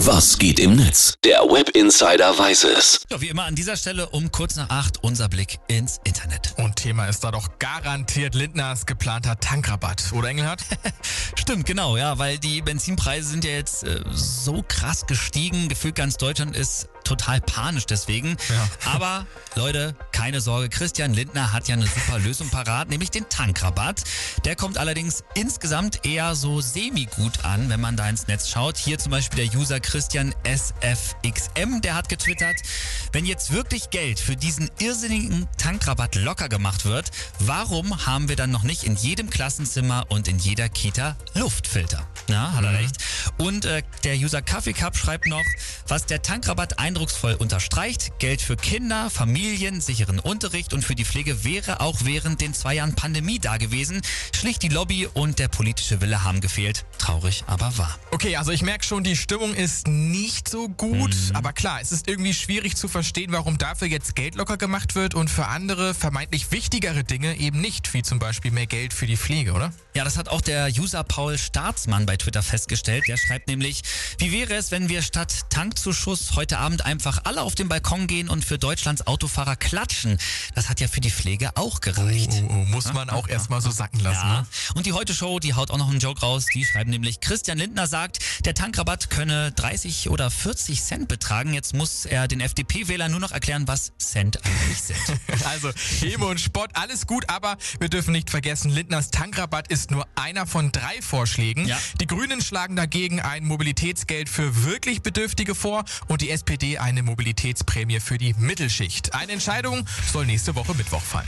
Was geht im Netz? Der Web Insider weiß es. Ja, wie immer an dieser Stelle um kurz nach acht unser Blick ins Internet. Und Thema ist da doch garantiert Lindners geplanter Tankrabatt, oder Engelhardt? Stimmt, genau, ja, weil die Benzinpreise sind ja jetzt äh, so krass gestiegen. Gefühlt ganz Deutschland ist total panisch deswegen. Ja. Aber Leute, keine Sorge, Christian Lindner hat ja eine super Lösung parat, nämlich den Tankrabatt. Der kommt allerdings insgesamt eher so semi-gut an, wenn man da ins Netz schaut. Hier zum Beispiel der User Christian SFXM, der hat getwittert, wenn jetzt wirklich Geld für diesen irrsinnigen Tankrabatt locker gemacht wird, warum haben wir dann noch nicht in jedem Klassenzimmer und in jeder Kita Luftfilter? Na, hat er recht. Und äh, der User Kaffee Cup schreibt noch, was der Tankrabatt eindrucksvoll unterstreicht, Geld für Kinder, Familien, sicheren Unterricht und für die Pflege wäre auch während den zwei Jahren Pandemie da gewesen. Schlicht die Lobby und der politische Wille haben gefehlt. Traurig, aber wahr. Okay, also ich merke schon, die Stimmung ist nicht so gut. Mhm. Aber klar, es ist irgendwie schwierig zu verstehen, warum dafür jetzt Geld locker gemacht wird und für andere vermeintlich wichtigere Dinge eben nicht, wie zum Beispiel mehr Geld für die Pflege, oder? Ja, das hat auch der User Paul Staatsmann bei Twitter festgestellt. Der schreibt nämlich, wie wäre es, wenn wir statt Tankzuschuss heute Abend einfach alle auf den Balkon gehen und für Deutschlands Autofahrer klatschen? Das hat ja für die Pflege auch gereicht. Oh, oh, muss man auch erstmal so sacken lassen. Ja. Ne? Und die Heute Show, die haut auch noch einen Joke raus. Die schreiben nämlich, Christian Lindner sagt, der Tankrabatt könne 30 oder 40 Cent betragen. Jetzt muss er den FDP-Wählern nur noch erklären, was Cent eigentlich sind. Also Häme und Spott, alles gut, aber wir dürfen nicht vergessen, Lindners Tankrabatt ist nur einer von drei Vorschlägen. Ja. Die Grünen schlagen dagegen ein Mobilitätsgeld für wirklich Bedürftige vor und die SPD eine Mobilitätsprämie für die Mittelschicht. Eine Entscheidung soll nächste Woche Mittwoch fallen.